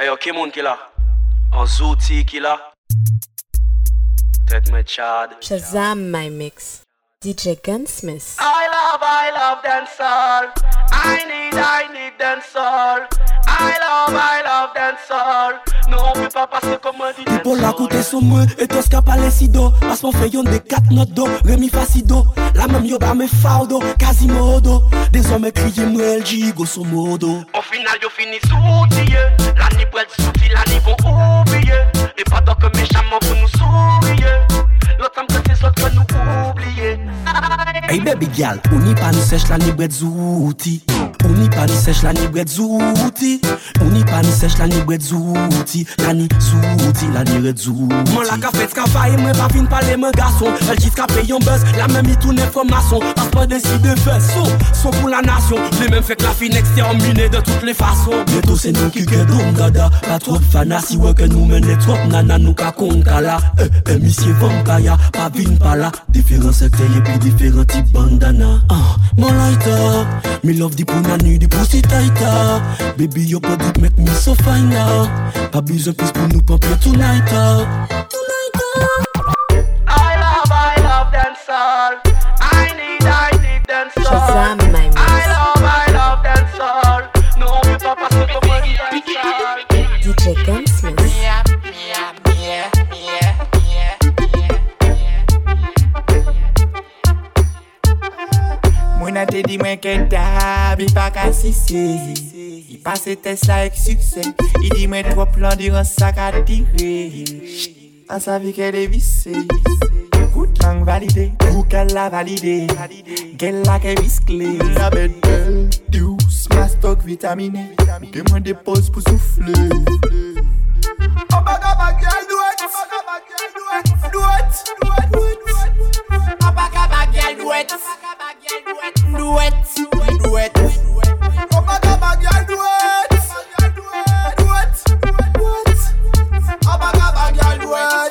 Hey yo, qui monde qui là Un zouti qui là Tête me chad Shazam my mix. DJ Gunsmith. I love, I love dancehall. I need, I need dancehall I love, I love dancehall Non, pe pa pase koman di dancehall Bol akoute sou mwen, etos ka pale si do Asman fe yon de kat not do, remi fasi do La mem yo ba me faw do, kazi modo Dezome kriye mwen LG go sou modo. An final yo fini soutiye La ni brel souti, la ni bon oubliye E pa do ke me chaman pou nou Hey baby gal, uni pani sech la ni bret zouti. Uni pani sech la ni bret zouti. Uni pani sech la ni bret zouti. La ni zouti, la ni red zouti. Mwen la ka fet ka faye, mwen pa vin pale mwen gason. El jit ka pey yon buzz, la men mi toune fromason Aspa desi de fes, so, so pou la nasyon. Le men fek la fin ekstermine de tout le fason Meto se nou ki ke dom dada Pa trop fana si weke nou men le trop Nana nou ka konkala, e, eh, e eh, misye vom kaya Pa vin pala, diferan sekte ye pi diferan ti types bandana. Ah, mon lighter, me love the punani, the pussy tighter. Baby, your body make me so fine now Pas besoin plus pour nous pomper tonight ah. I love, I love dancehall I need, I need dancehall Shazam my I mix. love, I love dancehall Non, on peut pas passer comme un dit dancehall DJ Gunsmith. A te di mwen ke dab, i pa ka sise I pase test la ek I di mwen tro plan diran sa ka An sa vi la valide Gel la ke viskle La bedel, douce, ma stok vitamine Ke mwen depose pou soufle Obaga bagyal do it it Do it bagyal do Do it Do it Obaga bagyal do it Do it Do it Obaga bagyal do it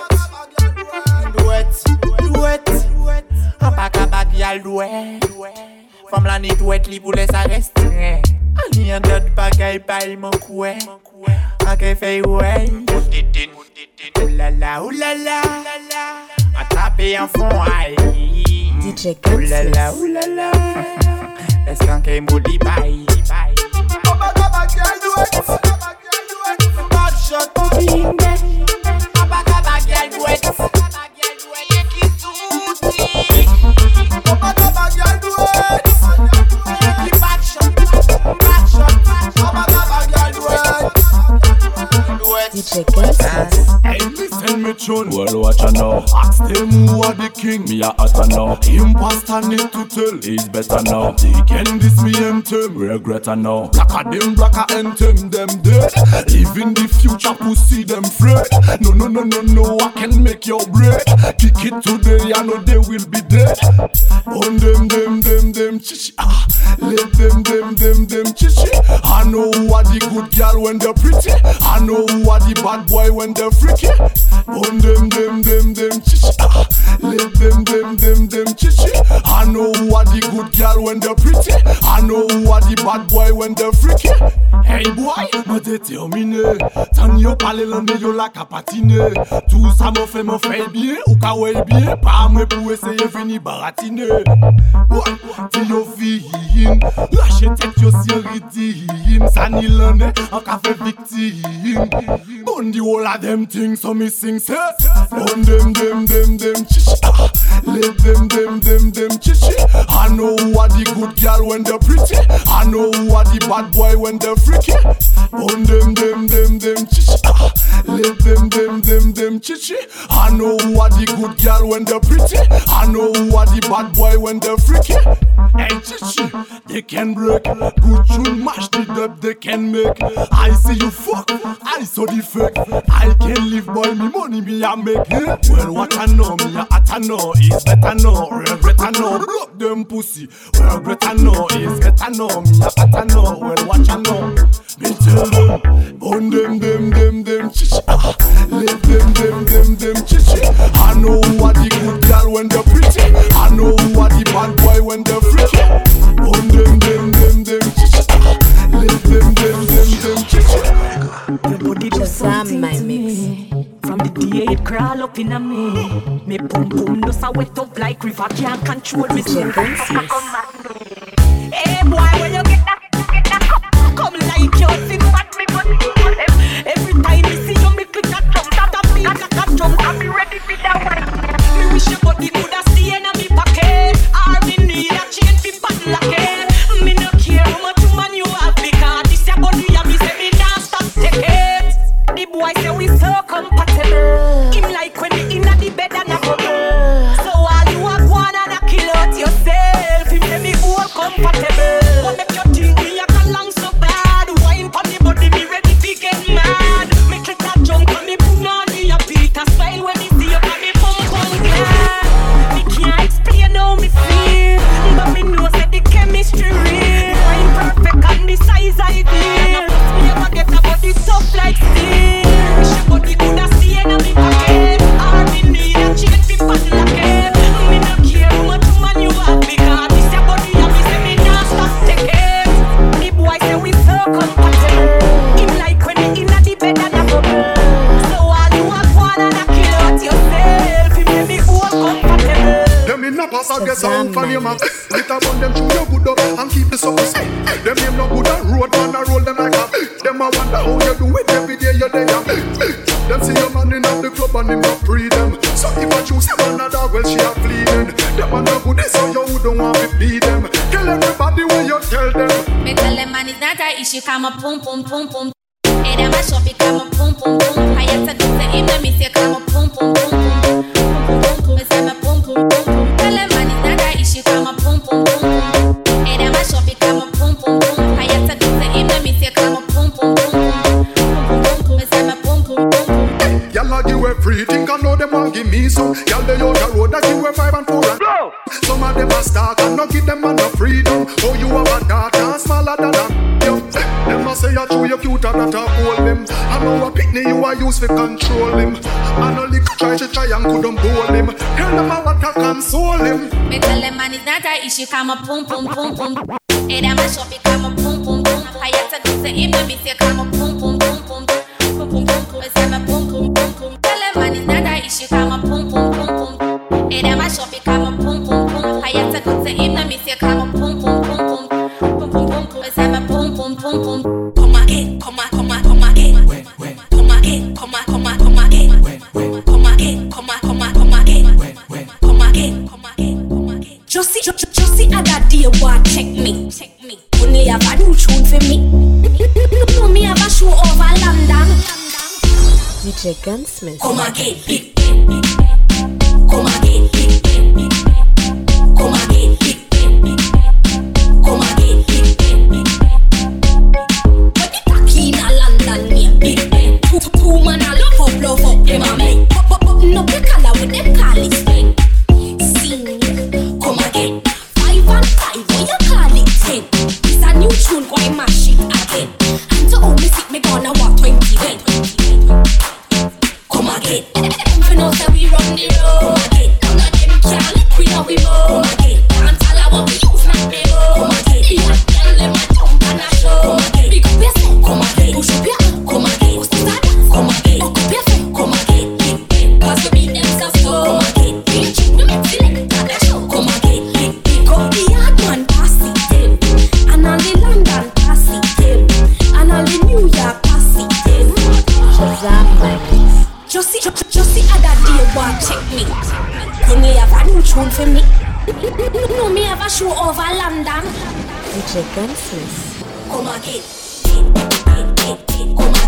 Do it Do it Obaga bagyal do it Fam la ni do it li pou les arreste Ani an dot bagay bay mon kwe Ake fey wey Ouh la la, ouh la la A tape an fon ay DJ Ouh la la, Gunsmith. ouh la la Eskanke mou li bay Obaga bagyal do it Bad shot pou binde Obaga bagyal do it Obaga bagyal do it Li bad shot Bad shot Obaga bagyal do it Do it tune. Well, watch out now. Ask them who are the king. Me a hotter now. Imposter need to tell. He's better now. They can this me them Regret now. Blacker them, blacker and them, them dead. Live in the future, pussy them afraid. No, no, no, no, no. I can make your bread. Kick it today, I know they will be dead. On them, them, them, them, chichi. Ah, let them, them, them, them, chichi. I know who are the good girl when they're pretty. I know who are the bad boy when they're freaky. On them, them, them, them, chichi. Ah, let them, them, them, them, chichi. I know who are the good girl when they're pretty. I know who are the bad boy when they're freaky. Hey boy, mwen determine. Tan yo pale lande yo la ka patine Tou sa mwen fe mwen fe biye ou ka wey biye. Pa mwen pou eseye vini baratine. Boy, ti yo fiyin. Lache tek yo siritin. Sani lande an ka fe viktim. Bon di wola dem ting so mi sing se. Bon dem dem dem dem chish. Ah. Let dem dem dem dem chish. Chichi. I know who are the good girl when they're pretty. I know who are the bad boy when they're freaky. On them, them, them, dem chichi. Ah. Let them dem dem dem chichi. I know who are the good girl when they're pretty. I know who are the bad boy when they're freaky Hey chichi, they can break. Good tune mash the dub they can make. I see you fuck, I saw the fake. I can live boy, me money me I make Well what I know, me a hot I know Is better know, regret I know Block them pussy, well regret I know Is get better know, me I know. Well what I know, me tell them, burn them, them, them, them, chichi. Ah, leave them, them, them, them, chichi. I know what the good girl when they're pretty. I know what the bad boy when they're freaky. Burn them, them, them, them, chichi. Ah, leave them, them, them, them, chichi. Your body just on my mix. From the day it crawl up in a me. Me boom boom, no sa wet up like river. Can't control me. Yes, yes. pom pom pom pom She come up, boom, boom, boom, boom. It am a shop, it come up, boom, boom, boom. I have to do the image, it come up, boom, boom, boom, boom. Boom, boom, boom, boom. It's a boom, boom, boom, boom. Tell her man is not a issue, come up, boom, boom, boom, boom. It am a shop, it come up, boom, boom, boom. I have to do the image, it come up, boom, boom, boom, boom. Boom, boom, boom, boom. It's a Smith. my God. on the road. None of them can lick we how we move. Chicken Swiss. Come again. Coma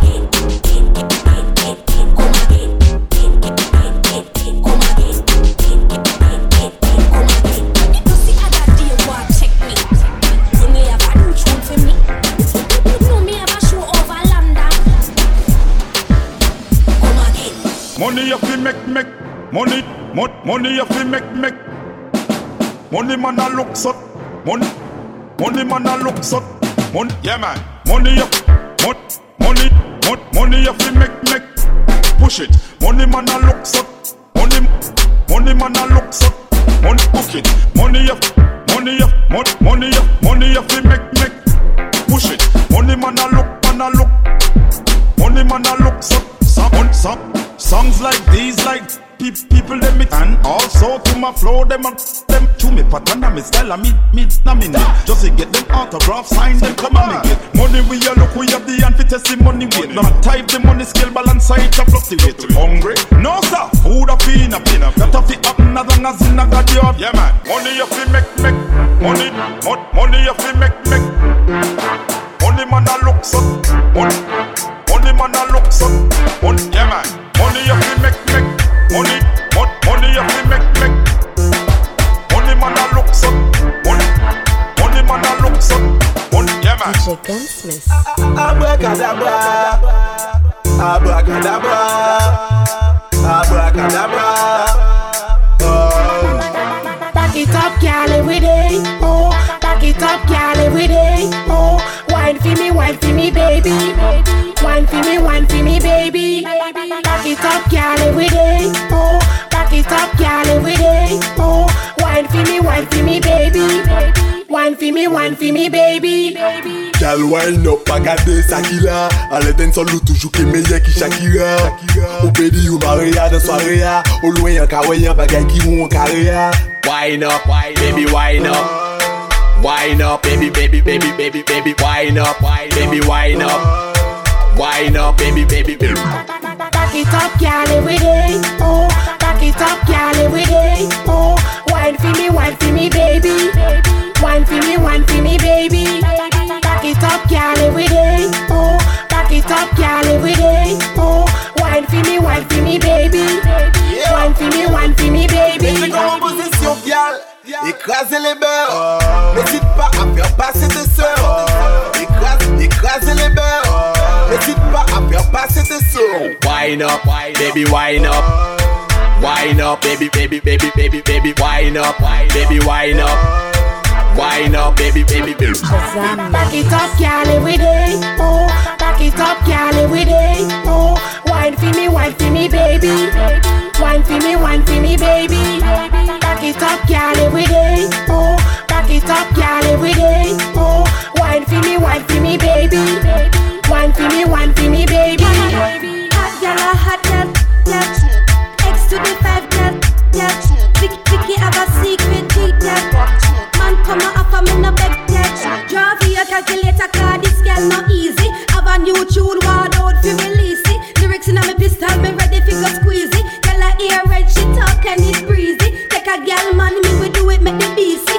Money up we make make money mon money up we make make money man I look so money Money man a look so. Money, yeah man. Money up, money money, mon, money up fi make make. Push it. Money man a look so. Money, money man a look so. Money book it. Money up, money up, money money up, money up fi make make. Push it. Money man a look, man a look. Money man a look so. Some, some songs like these like pe- people them me and also to my flow them and them to me. Pattern and me style and me me na me need. Just to get them autograph sign them come on me get money we a look we have the hand for testimony weight no type the money scale balance side to fluctuate hungry? No sir. Food a fiend a pin that a fi happen as long as in a god have yeah man. Money you fi make make money. Mon- money you fi make make. Money man a look so Wine for me, wine for me, baby. Gal wine up, agade Sakila Ale den son lou toujou ke meye ki Shakira Ou pedi ou Maria de soare ya Ou loin yon ka wey yon bagay ki ou an kare ya Wine up, baby wine up Wine up, baby, baby, baby, baby, baby Wine up, baby wine up Wine up, baby, baby, baby Back it up, girl, every day. Oh, back it up, girl, every day. Oh, wine for me, wine for me, baby. Wine for me, wine for me, baby. Back it up, girl, every day. Oh, back it up, girl, every day. Oh, wine for me, wine for me, baby. Wine for me, wine for me, baby. Mettez en position, gal. Écrasez les beurres. N'hésite pas à faire passer tes sœurs. Écrase, écrasez les beurres. N'hésite pas à faire passer tes sœurs. Wine up, baby, wine up. Wine up, baby, baby, baby, baby, baby, wine up, baby, wine up. Wine up, baby, baby, baby. Back it up, girl, every day. Oh, back it up, girl, every day. Oh, wine for me, wine for me, baby. Wine for me, wine for me, baby. Back it up, girl, every day. Oh, back it up, girl, every day. Oh, wine for me, wine for me, baby. Wine for me, wine for me, baby. Hot girl, a hot girl, yeah. X to the five girl, yeah. Vicky, Vicky have a secret deep, yeah. Man come a offer me no beg, yeah. Draw for your calculator, car this girl no easy. Have a new tune, ward out fi release it. Lyrics in me pistol, me ready fi go squeeze it. Girl a ear red, she talk and it breezy. Take a girl man, me we do it, make the BC.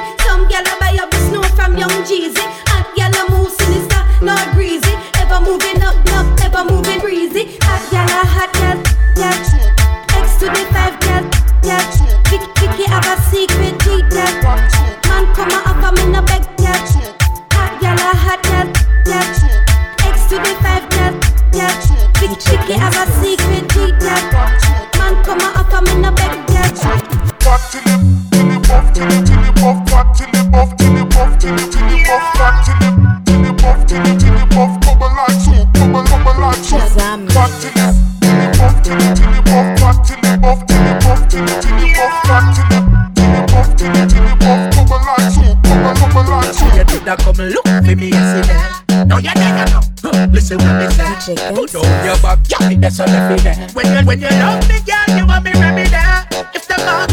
Listen what me say. Put down your back, yeah, that's all I feel. When you when you love me, girl, you want me there. If the man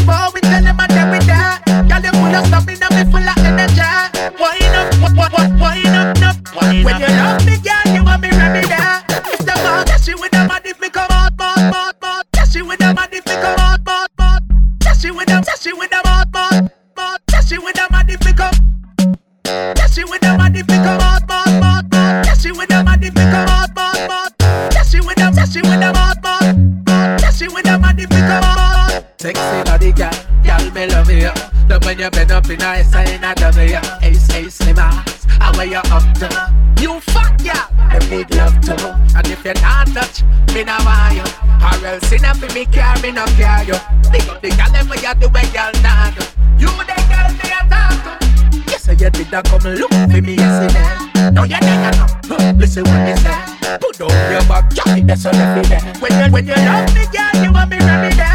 you do when girl not. You the girl me a talk to. Yes, I you did that come look for me yesterday. Now you're there now. Huh, Listen what me say. Put down your back, yeah, that's all I feel. When you when you love me, girl, you want me ready there.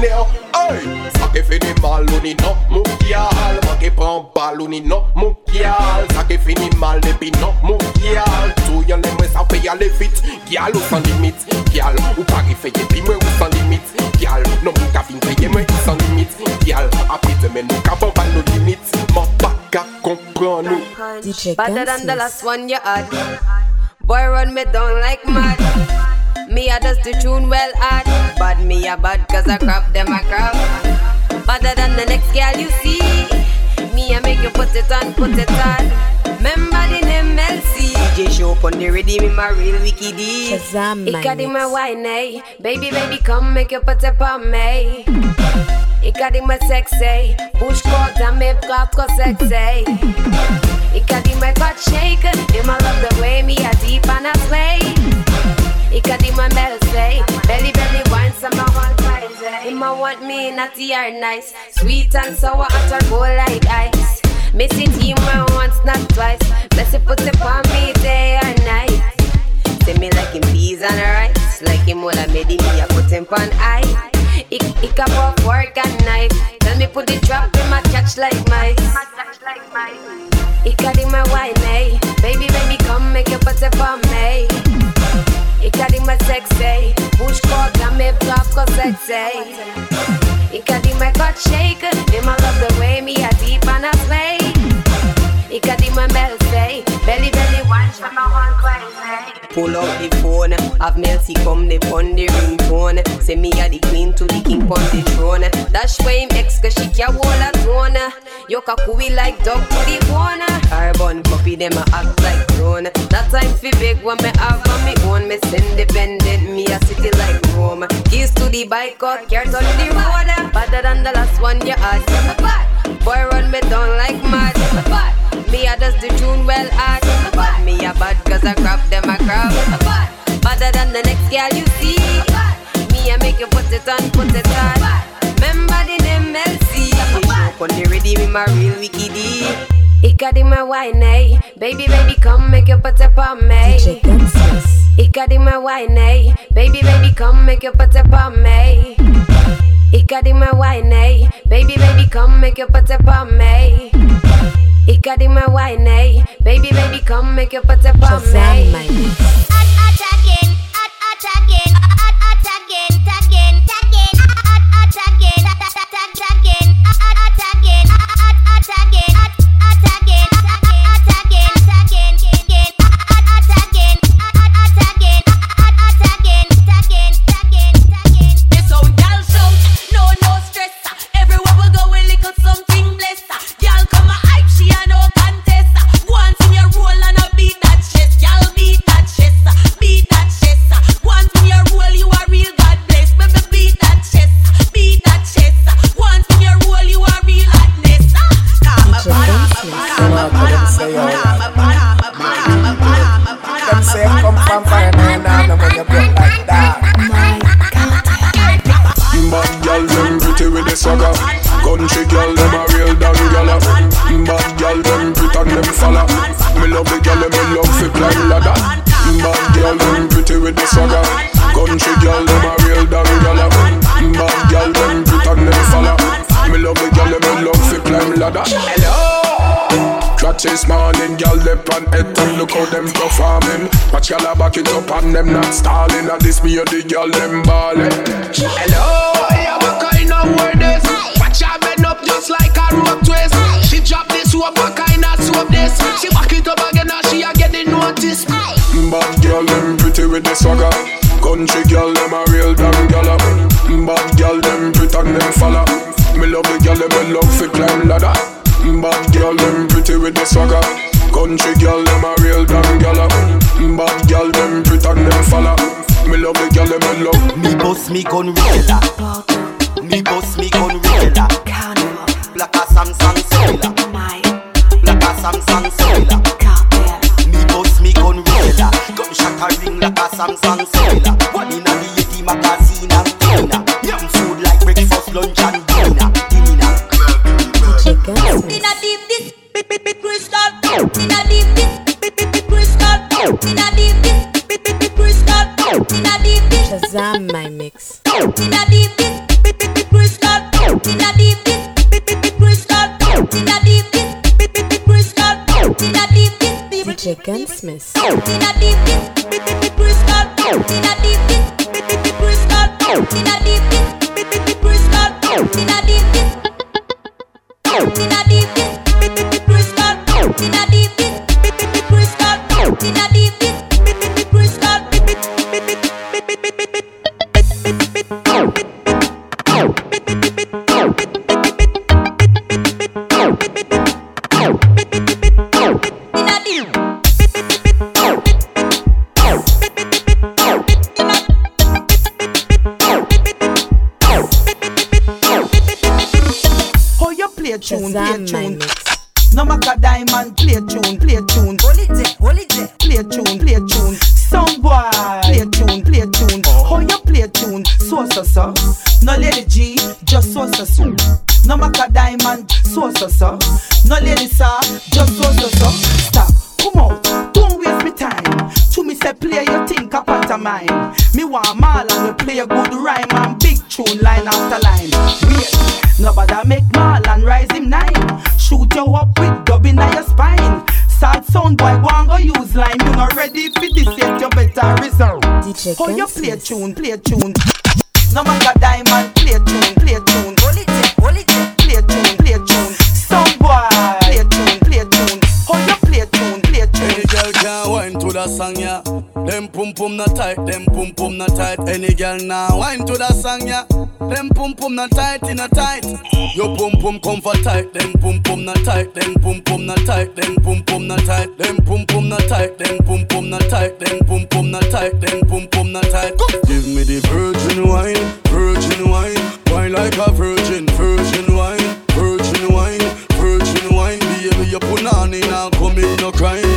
Ou chafe ner Hey! Sa ke fe de mal ou ni non mou kyal Man ke pran bal ou ni non mou kyal Sa ke fini mal depi non mou kyal Tou yon le mwen sa pe yale fit Kyal ou san limit Kyal ou pa rifeye pi mwen ou san limit. Kyal non mou ka fin peye mwen ou san limit. Kyal api te men nou ka ban ban nou limit. Man pa ka kompran nou DJ Better than the last one you had. Boy, run me down like mad. Me, I just the tune well hard. Bad me, a bad cause I crap them a crap. Better than the next girl you see. Me, I make you put it on, put it on. Remember the name LC. DJ show up on the ready, me my real wiki D. My Ikadi my wine, eh? Baby, baby, come make you put it on me. Ikadi my sexy. Bush coat and me quatre sexy. Ikadi my butt shake. Him I love the way me a deep and I sway. Ikadi my bell say. Belly belly wine some I want crazy. Him I want me natty or nice. Sweet and sour her bowl like ice. Missy team one once not twice. Bless it put it on me day or night. Say me like him peas and rice. Like him all I made him I put him on eye. Ik, ik have a fork and knife. Tell me put the trap in my catch like mice. Ik got in my wine, eh? Baby, baby, come make you put it on me. Ik got in my sexy. Coat and me cause sexy. Got in my butt shake. I love the way me a deep and I sway. Ik got in my bell say. Belly, belly, wine, from my one. Pull out the phone, have Melcy come the pon the ringtone. Say me a the queen to the king pon the throne. Dash way him ex cause she can't hold a throne. Yo kakui like dog to the corner. Carbon copy them a act like throne. That time fi big when me have on me own. Me independent, me a city like Rome. Keys to the bike out, care touch the road. Better than the last one you had. Boy run me down like mad. Me a does the tune well hard. But me a bad cause I crap them a crap. Better than the next girl you see. Me a make you put it on, put it on. Remember the name LC. Show on the ready me my real wiki D. Ika di my wine, eh? Baby, baby, come make you put it on me. DJ Gunsmith. Ika di my wine, eh? Baby, baby, come make you put it on me. Ika di my wine, eh? Baby, baby, come make you put it on me. Ika di my wine, eh? Baby, baby, come make your put it on Shazam, me. my mix. This y'all a back it up and them not stalling. And this me and the girl them ballin'. Hello, yeah, what kind of word this? Watch her bend up just like a rope twist. She drop this soap, what kind of soap this? She back it up again and she a get the notice. Mm, bad girl, them pretty with the swagger. Country girl, them a real damn gala. Mm, bad girl, them pretend them falla. Me love the girl, them me love fi climb ladder. Mm, bad girl, them pretty with the swagger. Country girl, them a real damn gala. Mm, bad girl, them pretend them falla. Me love the girl, them me love. Me boss me gun regular. Me boss me gun regular. Black a Samsung cellular. Black a Samsung cellular. In a deep crystal. Play your think up at mine. Me want mal and we play a good rhyme and big tune line after line. Wait, nobody make mal and rise him nine. Shoot you up with dubbing on your spine. Sad sound boy, go and go use line. You not ready for this yet, you better reserve. DJ How you play tune, play tune. No matter diamond, play tune, play tune. Song, yeah. Them pum pum not tight, them pum pum not tight. Any girl now wine to that song, yeah. Them pum pum not tight, in a tight. Yo pum pum comfort tight, them pum pum not tight, them pum pum not tight, them pum pum not tight, them pum pum not tight, them pum pum not tight, them pum pum not tight, them pum pum not tight. Give me the virgin wine, virgin wine, wine like a virgin, virgin wine, virgin wine, virgin wine. Baby, you put on in and come in no crime.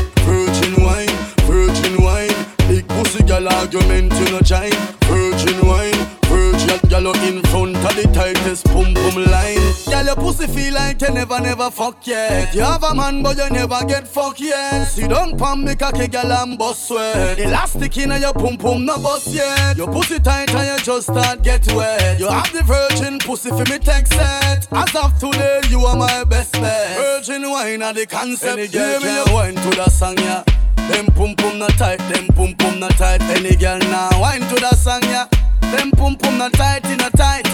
Argument you no. Virgin wine, virgin you in front of the tightest pum pum line. Gal your pussy feel like you never never fuck yet. You have a man but you never get fuck yet. See don't pump me cocky gal and bust sweat. Elastic in your pum pum no bust yet. Your pussy tight and you just start get wet. You have the virgin pussy for me text set. As of today you are my best bet. Virgin wine are the concept. Any girl can wine to the song yeah. Them pum pum not tight, them pum pum not tight. Any girl now wine to the song yeah. Them pum pum not tight, in a tight.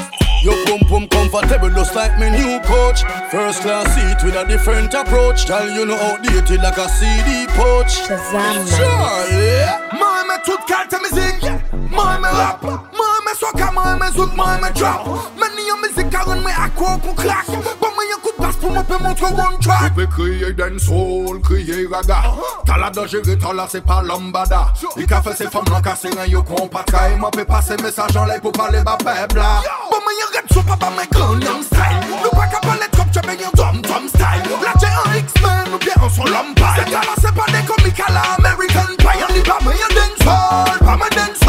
Your pum pum comfortable just like me new coach. First class seat with a different approach. Girl, you know outdated like a CD pouch. Shazam Charlie. Moi me toute carte musique Moi me rap Moi me soca Moi me zouk Moi me trap Meni yon musique a rend me akwa pou klak Bon me yon coup pe montre one track. Pe kriye den soul, kriye raga. Jere tala se pa lambada. I ka fe se fam lan kase ren yo kon patra E mwen pe pase mesaj an lay pou pale ba pebla Bon me yon red sou pa ba men Gangnam style. Nou pa ka pale trop chebe yon tom tom style. La che an X-Men ou bien an son lampay Se tala se pa de la American Pie. An di pa yon Pa me dancehall Pa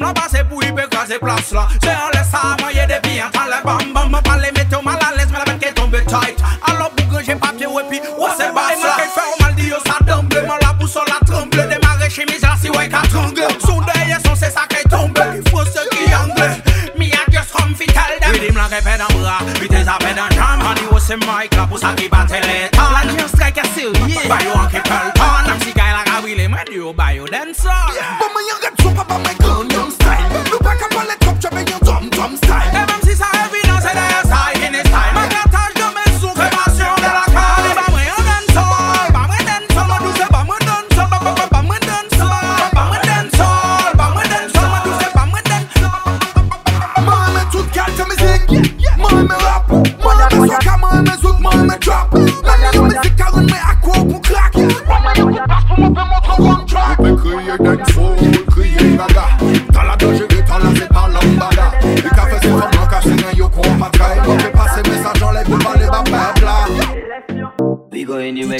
Mam la base pou li pe kaze plas la Se an le sa maye de bi an tan le bam bam Mwen pale mette ou mal ales mwen la men ke tombe tight. Alo bougan jen papye ou epi ou se bas la Mwen ke fè ou mal di yo sa demble Mwen la pousse la tremble Demare chemise la si wey ka trangle Sou deye son se sa ke tombe Ki fose ki angle Me a just come fi tel dem Ridim la ke pe dan bra Vitez a pe dan jam. An di ou se mic la pou sa ki bate le tan La jen strike a sirye Bayo an ke pel tan Nam si gay la ka wile men yo bayo den sa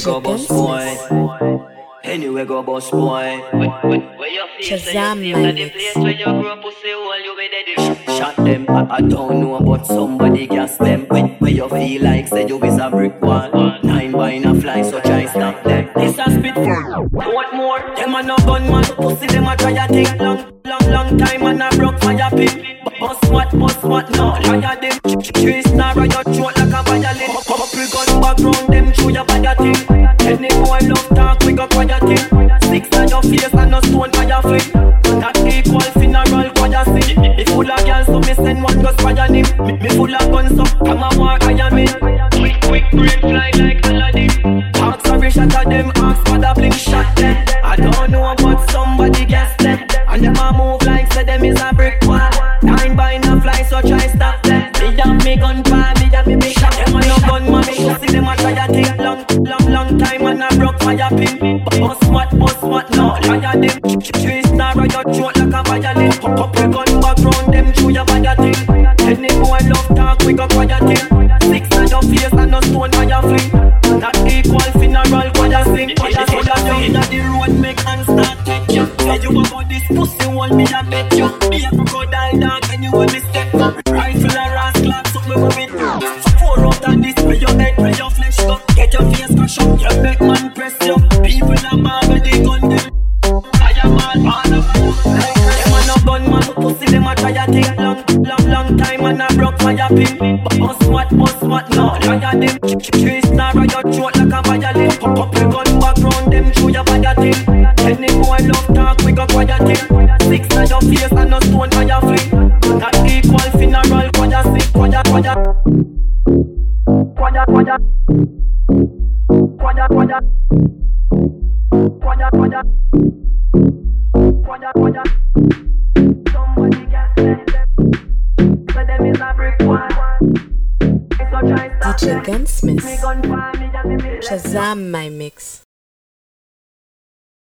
go boss boy. anywhere go boss boy. Where your face and your you grow pussy hole you. Shot them, I, I don't know but somebody gas them. Where you feel like said you is a brick wall. Nine by a fly so try stop them. This a spit fire. What more? Them a no gunman, pussy them a try a take long, long, long time and a broke fire pit. Bust what, bust what, no. Try a them, three star round them show your body thing. Any boy love talk, we go quiet thing. Six on your face and a stone by your fling. And that equal funeral choir sing. If full of girls, so me send one go squire him. Me, full of guns, so come a war now.